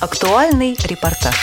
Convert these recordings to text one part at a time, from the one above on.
Актуальный репортаж.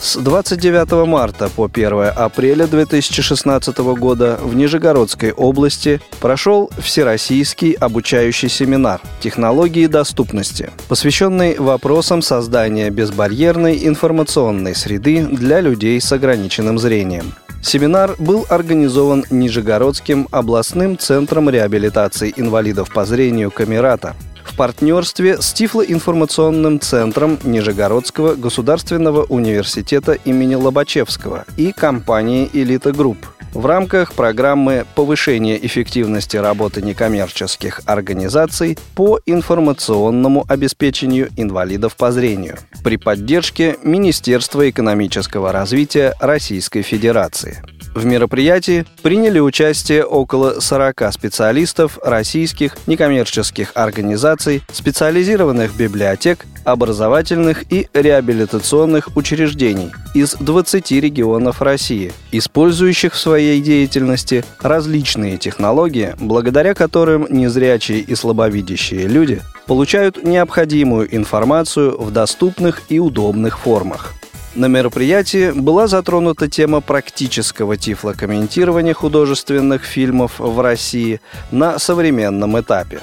С 29 марта по 1 апреля 2016 года в Нижегородской области прошел Всероссийский обучающий семинар «Технологии доступности», посвященный вопросам создания безбарьерной информационной среды для людей с ограниченным зрением. Семинар был организован Нижегородским областным центром реабилитации инвалидов по зрению «Камерата», партнерстве с Тифлоинформационным центром Нижегородского государственного университета имени Лобачевского и компанией «Элита Групп» в рамках программы повышения эффективности работы некоммерческих организаций по информационному обеспечению инвалидов по зрению при поддержке Министерства экономического развития Российской Федерации. В мероприятии приняли участие около 40 специалистов российских некоммерческих организаций, специализированных библиотек, образовательных и реабилитационных учреждений из 20 регионов России, использующих в своей деятельности различные технологии, благодаря которым незрячие и слабовидящие люди получают необходимую информацию в доступных и удобных формах. На мероприятии была затронута тема практического тифлокомментирования художественных фильмов в России на современном этапе.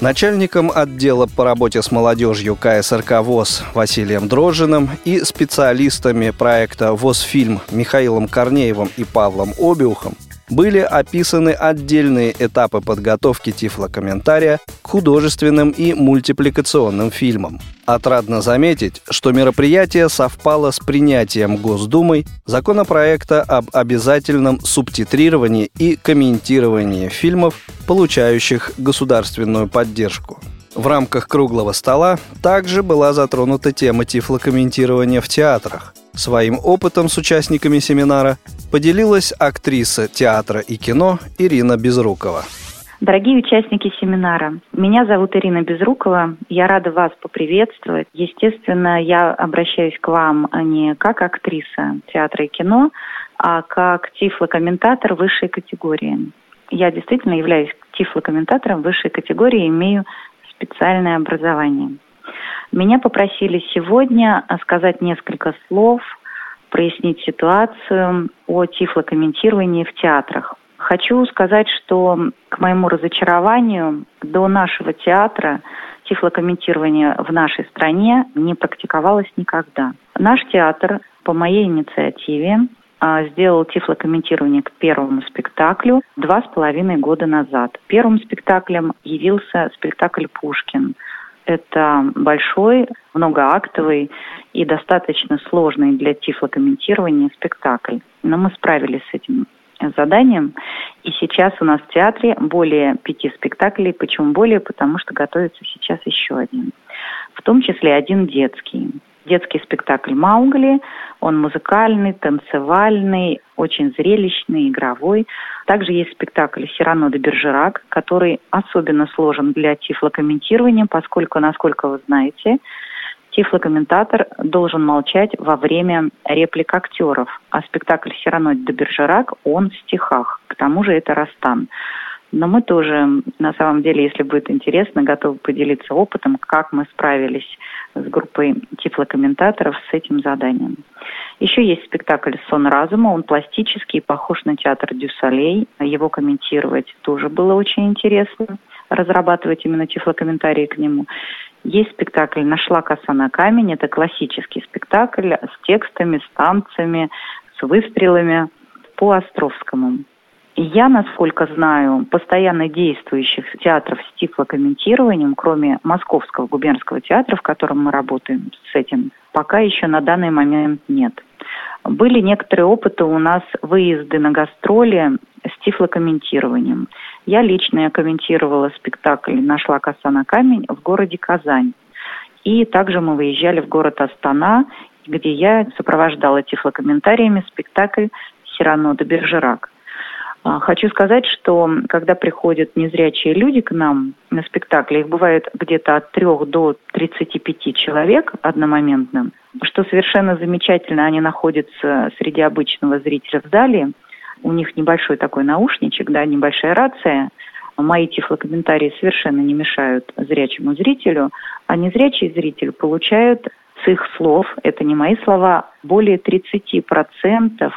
Начальником отдела по работе с молодежью КСРК ВОЗ Василием Дрожжиным и специалистами проекта ВОЗ-фильм Михаилом Корнеевым и Павлом Обиухом были описаны отдельные этапы подготовки тифлокомментария к художественным и мультипликационным фильмам. Отрадно заметить, что мероприятие совпало с принятием Госдумой законопроекта об обязательном субтитрировании и комментировании фильмов, получающих государственную поддержку. В рамках круглого стола также была затронута тема тифлокомментирования в театрах. Своим опытом с участниками семинара поделилась актриса театра и кино Ирина Безрукова. Дорогие участники семинара, меня зовут Ирина Безрукова. Я рада вас поприветствовать. Естественно, я обращаюсь к вам не как актриса театра и кино, а как тифлокомментатор высшей категории. Я действительно являюсь тифлокомментатором высшей категории, имею специальное образование. Меня попросили сегодня сказать несколько слов, прояснить ситуацию о тифлокомментировании в театрах. Хочу сказать, что к моему разочарованию до нашего театра тифлокомментирование в нашей стране не практиковалось никогда. Наш театр по моей инициативе а, сделал тифлокомментирование к первому спектаклю два с половиной года назад. Первым спектаклем явился спектакль «Пушкин». Это большой, многоактовый и достаточно сложный для тифлокомментирования спектакль. Но мы справились с этим заданием. И сейчас у нас в театре более пяти спектаклей. Почему более? Потому что готовится сейчас еще один. В том числе один детский детский спектакль «Маугли». Он музыкальный, танцевальный, очень зрелищный, игровой. Также есть спектакль «Сирано де Бержерак», который особенно сложен для тифлокомментирования, поскольку, насколько вы знаете, тифлокомментатор должен молчать во время реплик актеров. А спектакль «Сирано де Бержерак» он в стихах. К тому же это Растан. Но мы тоже, на самом деле, если будет интересно, готовы поделиться опытом, как мы справились с группой тифлокомментаторов с этим заданием. Еще есть спектакль «Сон разума». Он пластический, похож на театр Дюсалей. Его комментировать тоже было очень интересно, разрабатывать именно тифлокомментарии к нему. Есть спектакль «Нашла коса на камень». Это классический спектакль с текстами, с танцами, с выстрелами по Островскому. Я, насколько знаю, постоянно действующих театров с тифлокомментированием, кроме Московского губернского театра, в котором мы работаем с этим, пока еще на данный момент нет. Были некоторые опыты у нас выезды на гастроли с тифлокомментированием. Я лично комментировала спектакль «Нашла коса на камень» в городе Казань. И также мы выезжали в город Астана, где я сопровождала тифлокомментариями спектакль «Сирано де Бержерак». А, хочу сказать, что когда приходят незрячие люди к нам на спектакли, их бывает где-то от 3 до 35 человек одномоментно, что совершенно замечательно, они находятся среди обычного зрителя в зале, у них небольшой такой наушничек, да, небольшая рация, мои тифлокомментарии совершенно не мешают зрячему зрителю, а незрячий зритель получает с их слов, это не мои слова, более 30%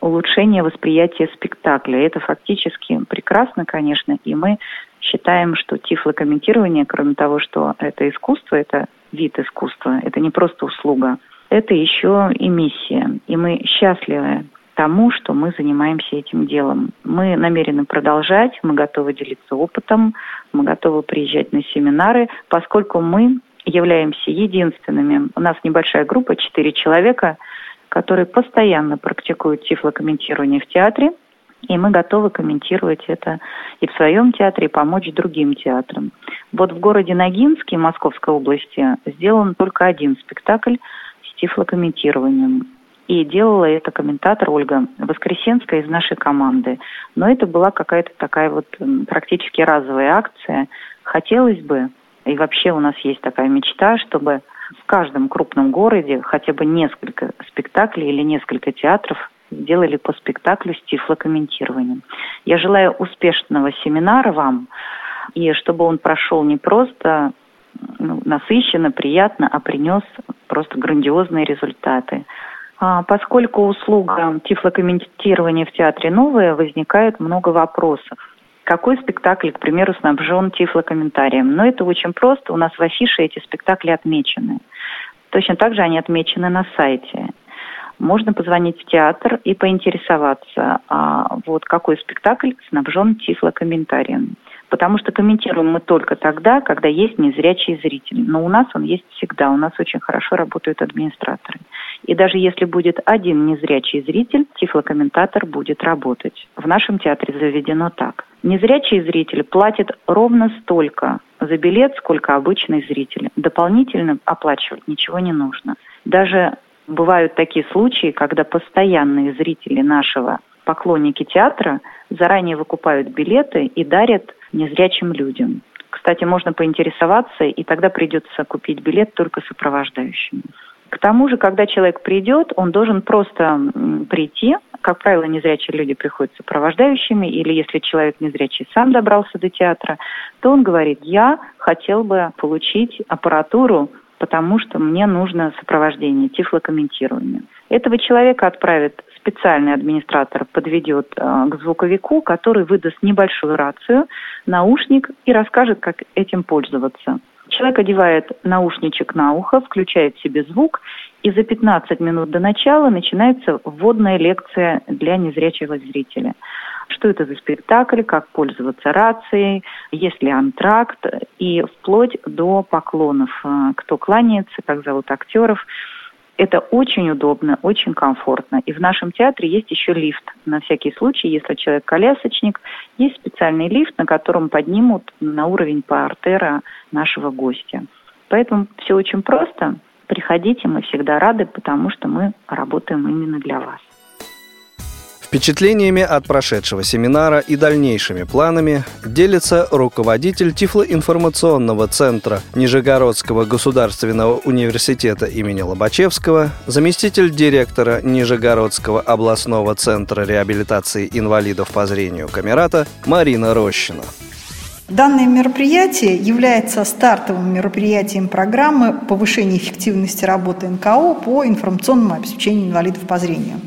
улучшения восприятия спектакля. Это фактически прекрасно, конечно, и мы считаем, что тифлокомментирование, кроме того, что это искусство, это вид искусства, это не просто услуга, это еще и миссия. И мы счастливы тому, что мы занимаемся этим делом. Мы намерены продолжать, мы готовы делиться опытом, мы готовы приезжать на семинары, поскольку мы являемся единственными. У нас небольшая группа, четыре человека, которые постоянно практикуют тифлокомментирование в театре, и мы готовы комментировать это и в своем театре, и помочь другим театрам. Вот в городе Ногинске, Московской области, сделан только один спектакль с тифлокомментированием. И делала это комментатор Ольга Воскресенская из нашей команды. Но это была какая-то такая вот практически разовая акция. Хотелось бы, и вообще у нас есть такая мечта, чтобы в каждом крупном городе хотя бы несколько спектаклей или несколько театров сделали по спектаклю с тифлокомментированием. Я желаю успешного семинара вам, и чтобы он прошел не просто ну, насыщенно, приятно, а принес просто грандиозные результаты. А, поскольку услуга тифлокомментирования в театре новая, возникает много вопросов. Какой спектакль, к примеру, снабжен тифлокомментарием? Но это очень просто. У нас в афише эти спектакли отмечены. Точно так же они отмечены на сайте. Можно позвонить в театр и поинтересоваться, а вот какой спектакль снабжен тифлокомментарием потому что комментируем мы только тогда, когда есть незрячий зритель. Но у нас он есть всегда, у нас очень хорошо работают администраторы. И даже если будет один незрячий зритель, тифлокомментатор будет работать. В нашем театре заведено так. Незрячий зритель платит ровно столько за билет, сколько обычный зритель. Дополнительно оплачивать ничего не нужно. Даже бывают такие случаи, когда постоянные зрители нашего поклонники театра заранее выкупают билеты и дарят незрячим людям. Кстати, можно поинтересоваться, и тогда придется купить билет только сопровождающим. К тому же, когда человек придет, он должен просто прийти. Как правило, незрячие люди приходят сопровождающими, или если человек незрячий сам добрался до театра, то он говорит, я хотел бы получить аппаратуру, потому что мне нужно сопровождение, тифлокомментирование. Этого человека отправят специальный администратор подведет э, к звуковику, который выдаст небольшую рацию, наушник и расскажет, как этим пользоваться. Человек одевает наушничек на ухо, включает себе звук, и за 15 минут до начала начинается вводная лекция для незрячего зрителя. Что это за спектакль, как пользоваться рацией, есть ли антракт, и вплоть до поклонов, э, кто кланяется, как зовут актеров – это очень удобно, очень комфортно. И в нашем театре есть еще лифт. На всякий случай, если человек колясочник, есть специальный лифт, на котором поднимут на уровень паортера нашего гостя. Поэтому все очень просто. Приходите, мы всегда рады, потому что мы работаем именно для вас. Впечатлениями от прошедшего семинара и дальнейшими планами делится руководитель Тифлоинформационного центра Нижегородского государственного университета имени Лобачевского, заместитель директора Нижегородского областного центра реабилитации инвалидов по зрению Камерата Марина Рощина. Данное мероприятие является стартовым мероприятием программы повышения эффективности работы НКО по информационному обеспечению инвалидов по зрению.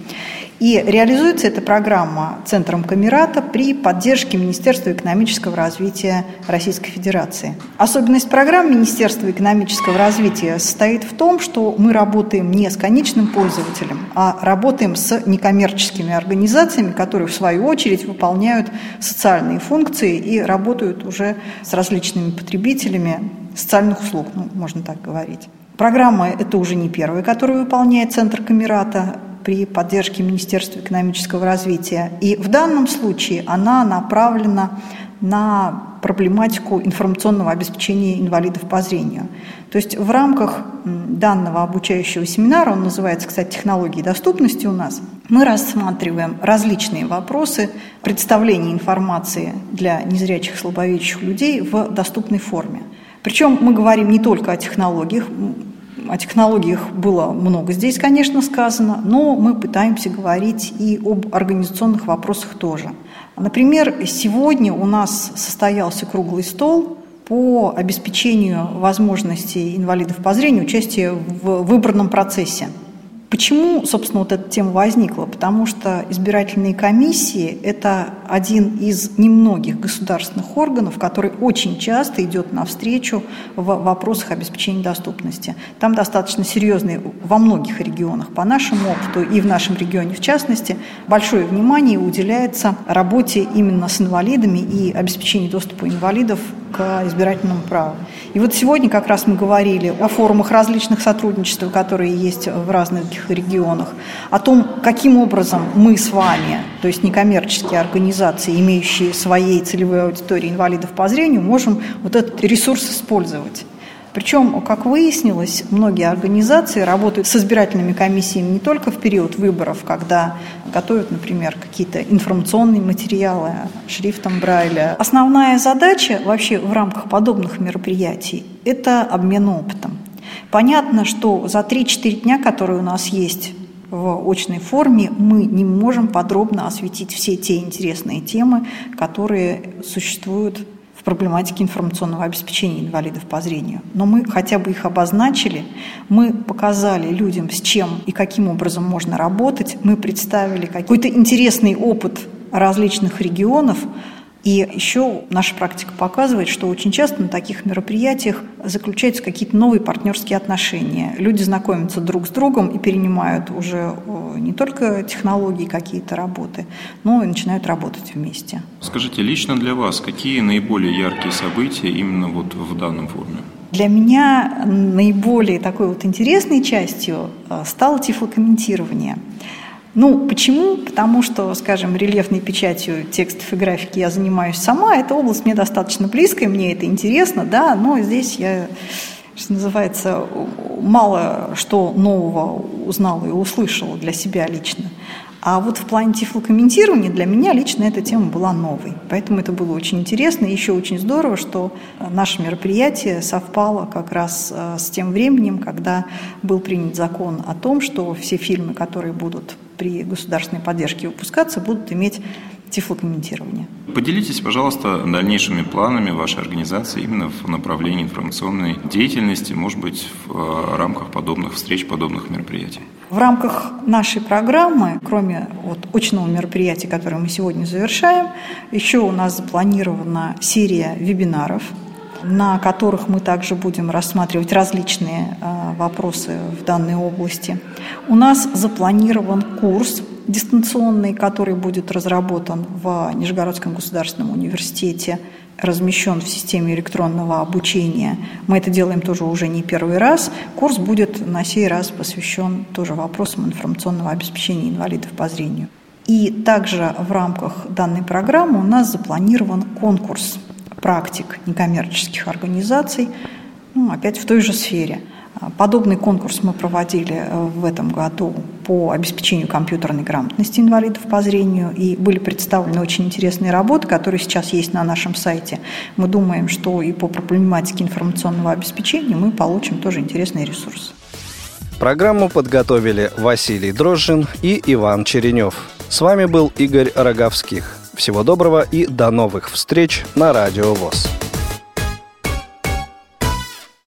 И реализуется эта программа Центром Камерата при поддержке Министерства экономического развития Российской Федерации. Особенность программы Министерства экономического развития состоит в том, что мы работаем не с конечным пользователем, а работаем с некоммерческими организациями, которые в свою очередь выполняют социальные функции и работают уже с различными потребителями социальных услуг, ну, можно так говорить. Программа – это уже не первая, которую выполняет Центр Камерата при поддержке Министерства экономического развития. И в данном случае она направлена на проблематику информационного обеспечения инвалидов по зрению. То есть в рамках данного обучающего семинара, он называется, кстати, «Технологии доступности» у нас, мы рассматриваем различные вопросы представления информации для незрячих слабовидящих людей в доступной форме. Причем мы говорим не только о технологиях, о технологиях было много здесь, конечно, сказано, но мы пытаемся говорить и об организационных вопросах тоже. Например, сегодня у нас состоялся круглый стол по обеспечению возможностей инвалидов по зрению участия в выборном процессе. Почему, собственно, вот эта тема возникла? Потому что избирательные комиссии – это один из немногих государственных органов, который очень часто идет навстречу в вопросах обеспечения доступности. Там достаточно серьезные во многих регионах, по нашему опыту и в нашем регионе в частности, большое внимание уделяется работе именно с инвалидами и обеспечению доступа инвалидов к избирательному праву. И вот сегодня как раз мы говорили о форумах различных сотрудничеств, которые есть в разных регионах, о том, каким образом мы с вами, то есть некоммерческие организации, имеющие своей целевой аудитории инвалидов по зрению, можем вот этот ресурс использовать. Причем, как выяснилось, многие организации работают с избирательными комиссиями не только в период выборов, когда готовят, например, какие-то информационные материалы шрифтом Брайля. Основная задача вообще в рамках подобных мероприятий – это обмен опытом. Понятно, что за 3-4 дня, которые у нас есть в очной форме, мы не можем подробно осветить все те интересные темы, которые существуют в проблематике информационного обеспечения инвалидов по зрению. Но мы хотя бы их обозначили, мы показали людям, с чем и каким образом можно работать, мы представили какой-то интересный опыт различных регионов, и еще наша практика показывает, что очень часто на таких мероприятиях заключаются какие-то новые партнерские отношения. Люди знакомятся друг с другом и перенимают уже не только технологии какие-то работы, но и начинают работать вместе. Скажите, лично для вас какие наиболее яркие события именно вот в данном форуме? Для меня наиболее такой вот интересной частью э, стало тифлокомментирование. Ну, почему? Потому что, скажем, рельефной печатью текстов и графики я занимаюсь сама. Эта область мне достаточно близкая, мне это интересно, да, но здесь я, что называется, мало что нового узнала и услышала для себя лично. А вот в плане тифлокомментирования для меня лично эта тема была новой. Поэтому это было очень интересно. И еще очень здорово, что наше мероприятие совпало как раз э, с тем временем, когда был принят закон о том, что все фильмы, которые будут при государственной поддержке выпускаться, будут иметь тифлокомментирование. Поделитесь, пожалуйста, дальнейшими планами вашей организации именно в направлении информационной деятельности, может быть, в э, рамках подобных встреч, подобных мероприятий. В рамках нашей программы, кроме вот очного мероприятия, которое мы сегодня завершаем, еще у нас запланирована серия вебинаров, на которых мы также будем рассматривать различные э, вопросы в данной области. У нас запланирован курс дистанционный, который будет разработан в Нижегородском государственном университете, размещен в системе электронного обучения. Мы это делаем тоже уже не первый раз. Курс будет на сей раз посвящен тоже вопросам информационного обеспечения инвалидов по зрению. И также в рамках данной программы у нас запланирован конкурс практик некоммерческих организаций, ну, опять в той же сфере. Подобный конкурс мы проводили э, в этом году по обеспечению компьютерной грамотности инвалидов по зрению, и были представлены очень интересные работы, которые сейчас есть на нашем сайте. Мы думаем, что и по проблематике информационного обеспечения мы получим тоже интересный ресурс. Программу подготовили Василий Дрожжин и Иван Черенев. С вами был Игорь Роговских. Всего доброго и до новых встреч на Радио ВОЗ.